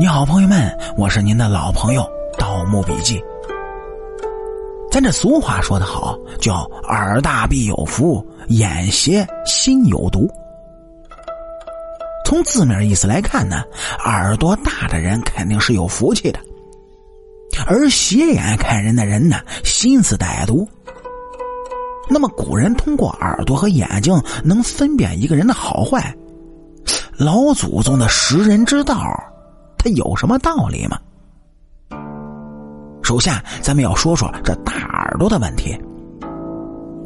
你好，朋友们，我是您的老朋友《盗墓笔记》。咱这俗话说得好，叫“耳大必有福，眼斜心有毒”。从字面意思来看呢，耳朵大的人肯定是有福气的，而斜眼看人的人呢，心思歹毒。那么古人通过耳朵和眼睛能分辨一个人的好坏，老祖宗的识人之道。有什么道理吗？首先，咱们要说说这大耳朵的问题。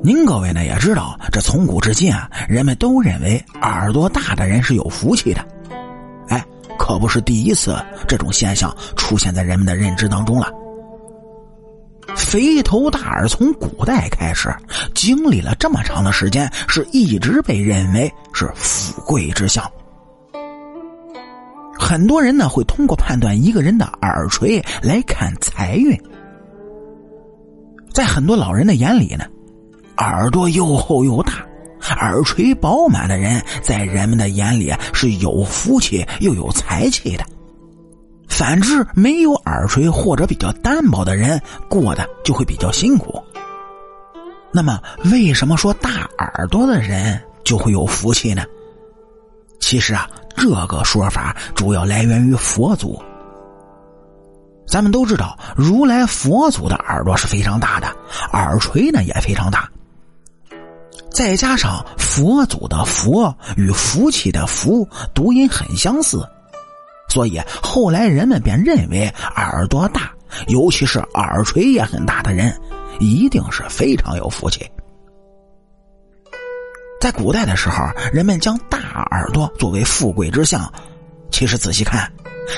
您各位呢也知道，这从古至今啊，人们都认为耳朵大的人是有福气的。哎，可不是第一次这种现象出现在人们的认知当中了。肥头大耳从古代开始，经历了这么长的时间，是一直被认为是富贵之相。很多人呢会通过判断一个人的耳垂来看财运，在很多老人的眼里呢，耳朵又厚又大、耳垂饱满的人，在人们的眼里是有福气又有财气的。反之，没有耳垂或者比较单薄的人，过得就会比较辛苦。那么，为什么说大耳朵的人就会有福气呢？其实啊。这个说法主要来源于佛祖。咱们都知道，如来佛祖的耳朵是非常大的，耳垂呢也非常大。再加上佛祖的“佛”与福气的“福”读音很相似，所以后来人们便认为耳朵大，尤其是耳垂也很大的人，一定是非常有福气。在古代的时候，人们将大耳朵作为富贵之相。其实仔细看，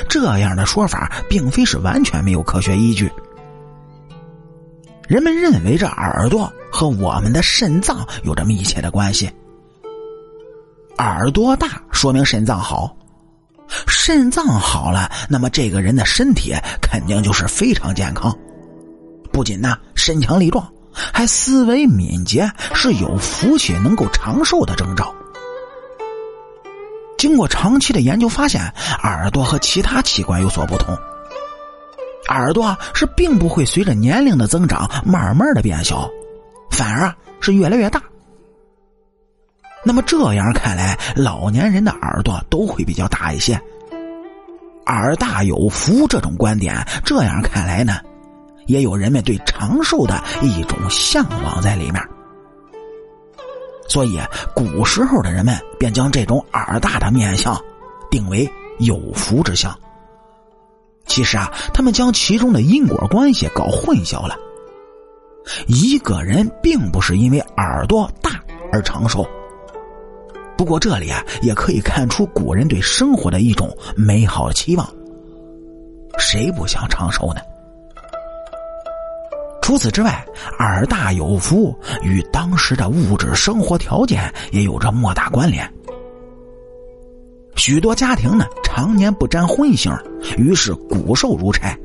这样的说法并非是完全没有科学依据。人们认为这耳朵和我们的肾脏有着密切的关系。耳朵大说明肾脏好，肾脏好了，那么这个人的身体肯定就是非常健康，不仅呢身强力壮。还思维敏捷，是有福气、能够长寿的征兆。经过长期的研究发现，耳朵和其他器官有所不同。耳朵是并不会随着年龄的增长慢慢的变小，反而是越来越大。那么这样看来，老年人的耳朵都会比较大一些。耳大有福这种观点，这样看来呢？也有人们对长寿的一种向往在里面，所以古时候的人们便将这种耳大的面相定为有福之相。其实啊，他们将其中的因果关系搞混淆了。一个人并不是因为耳朵大而长寿，不过这里啊也可以看出古人对生活的一种美好期望。谁不想长寿呢？除此之外，耳大有福与当时的物质生活条件也有着莫大关联。许多家庭呢常年不沾荤腥，于是骨瘦如柴；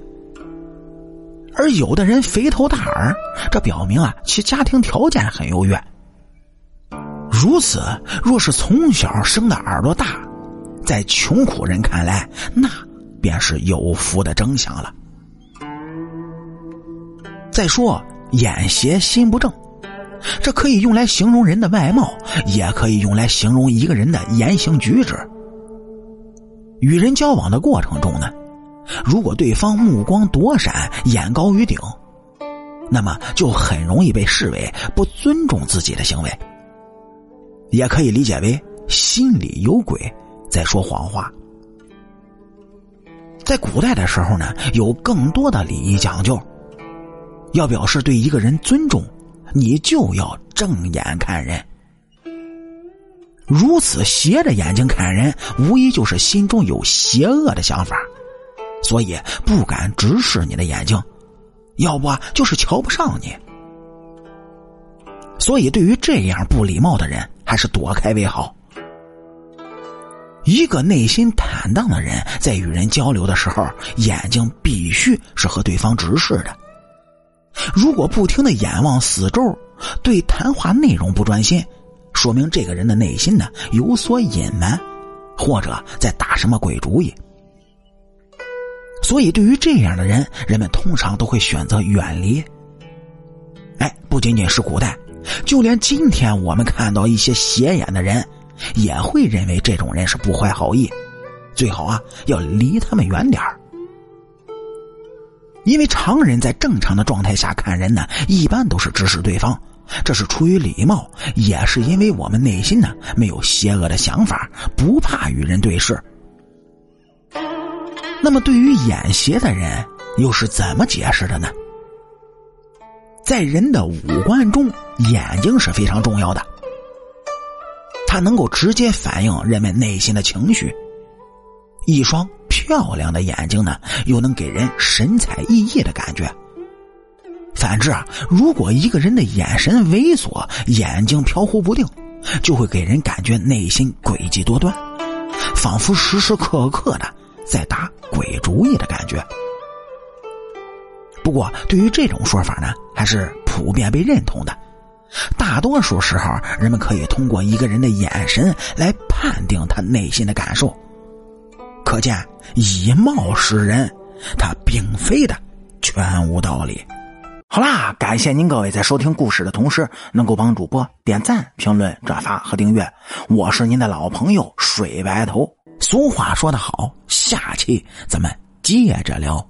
而有的人肥头大耳，这表明啊其家庭条件很优越。如此，若是从小生的耳朵大，在穷苦人看来，那便是有福的征象了。再说眼斜心不正，这可以用来形容人的外貌，也可以用来形容一个人的言行举止。与人交往的过程中呢，如果对方目光躲闪、眼高于顶，那么就很容易被视为不尊重自己的行为，也可以理解为心里有鬼，在说谎话。在古代的时候呢，有更多的礼仪讲究。要表示对一个人尊重，你就要正眼看人。如此斜着眼睛看人，无疑就是心中有邪恶的想法，所以不敢直视你的眼睛，要不就是瞧不上你。所以对于这样不礼貌的人，还是躲开为好。一个内心坦荡的人，在与人交流的时候，眼睛必须是和对方直视的。如果不停的眼望四周，对谈话内容不专心，说明这个人的内心呢有所隐瞒，或者在打什么鬼主意。所以对于这样的人，人们通常都会选择远离。哎，不仅仅是古代，就连今天我们看到一些斜眼的人，也会认为这种人是不怀好意，最好啊要离他们远点儿。因为常人在正常的状态下看人呢，一般都是直视对方，这是出于礼貌，也是因为我们内心呢没有邪恶的想法，不怕与人对视。那么，对于眼斜的人又是怎么解释的呢？在人的五官中，眼睛是非常重要的，它能够直接反映人们内心的情绪。一双漂亮的眼睛呢，又能给人神采奕奕的感觉。反之啊，如果一个人的眼神猥琐，眼睛飘忽不定，就会给人感觉内心诡计多端，仿佛时时刻刻的在打鬼主意的感觉。不过，对于这种说法呢，还是普遍被认同的。大多数时候，人们可以通过一个人的眼神来判定他内心的感受。可见，以貌识人，他并非的全无道理。好啦，感谢您各位在收听故事的同时，能够帮主播点赞、评论、转发和订阅。我是您的老朋友水白头。俗话说得好，下期咱们接着聊。